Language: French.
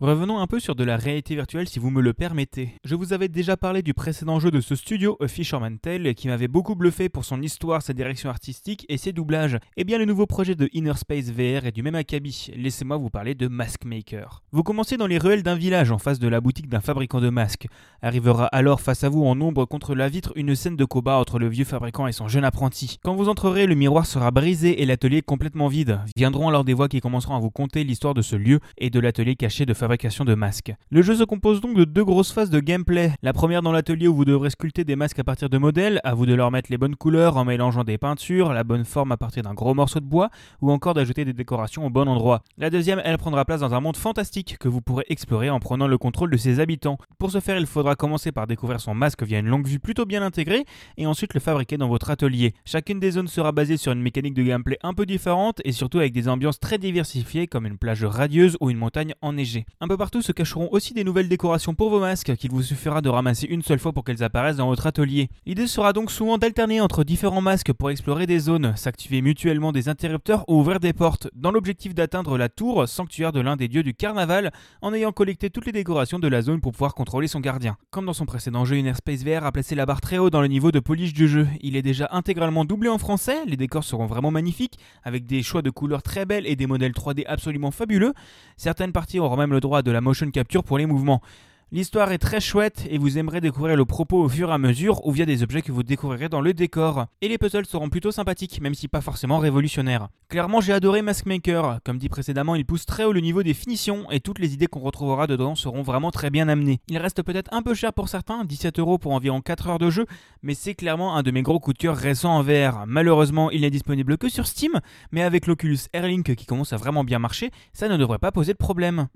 Revenons un peu sur de la réalité virtuelle si vous me le permettez. Je vous avais déjà parlé du précédent jeu de ce studio, A Fisherman Tale, qui m'avait beaucoup bluffé pour son histoire, sa direction artistique et ses doublages. Eh bien le nouveau projet de Inner Space VR est du même acabit. Laissez-moi vous parler de Mask Maker. Vous commencez dans les ruelles d'un village en face de la boutique d'un fabricant de masques. Arrivera alors face à vous en ombre contre la vitre une scène de combat entre le vieux fabricant et son jeune apprenti. Quand vous entrerez, le miroir sera brisé et l'atelier complètement vide. Viendront alors des voix qui commenceront à vous conter l'histoire de ce lieu et de l'atelier caché de de masques. Le jeu se compose donc de deux grosses phases de gameplay. La première dans l'atelier où vous devrez sculpter des masques à partir de modèles, à vous de leur mettre les bonnes couleurs en mélangeant des peintures, la bonne forme à partir d'un gros morceau de bois, ou encore d'ajouter des décorations au bon endroit. La deuxième, elle prendra place dans un monde fantastique que vous pourrez explorer en prenant le contrôle de ses habitants. Pour ce faire, il faudra commencer par découvrir son masque via une longue vue plutôt bien intégrée, et ensuite le fabriquer dans votre atelier. Chacune des zones sera basée sur une mécanique de gameplay un peu différente, et surtout avec des ambiances très diversifiées comme une plage radieuse ou une montagne enneigée. Un peu partout se cacheront aussi des nouvelles décorations pour vos masques qu'il vous suffira de ramasser une seule fois pour qu'elles apparaissent dans votre atelier. L'idée sera donc souvent d'alterner entre différents masques pour explorer des zones, s'activer mutuellement des interrupteurs ou ouvrir des portes, dans l'objectif d'atteindre la tour, sanctuaire de l'un des dieux du carnaval, en ayant collecté toutes les décorations de la zone pour pouvoir contrôler son gardien. Comme dans son précédent jeu, Inner Space VR a placé la barre très haut dans le niveau de polish du jeu. Il est déjà intégralement doublé en français, les décors seront vraiment magnifiques, avec des choix de couleurs très belles et des modèles 3D absolument fabuleux. Certaines parties auront même le droit de la motion capture pour les mouvements. L'histoire est très chouette et vous aimerez découvrir le propos au fur et à mesure ou via des objets que vous découvrirez dans le décor. Et les puzzles seront plutôt sympathiques, même si pas forcément révolutionnaires. Clairement, j'ai adoré Maskmaker. Comme dit précédemment, il pousse très haut le niveau des finitions et toutes les idées qu'on retrouvera dedans seront vraiment très bien amenées. Il reste peut-être un peu cher pour certains, 17 euros pour environ 4 heures de jeu, mais c'est clairement un de mes gros coups de cœur récents en VR. Malheureusement, il n'est disponible que sur Steam, mais avec l'Oculus Airlink qui commence à vraiment bien marcher, ça ne devrait pas poser de problème.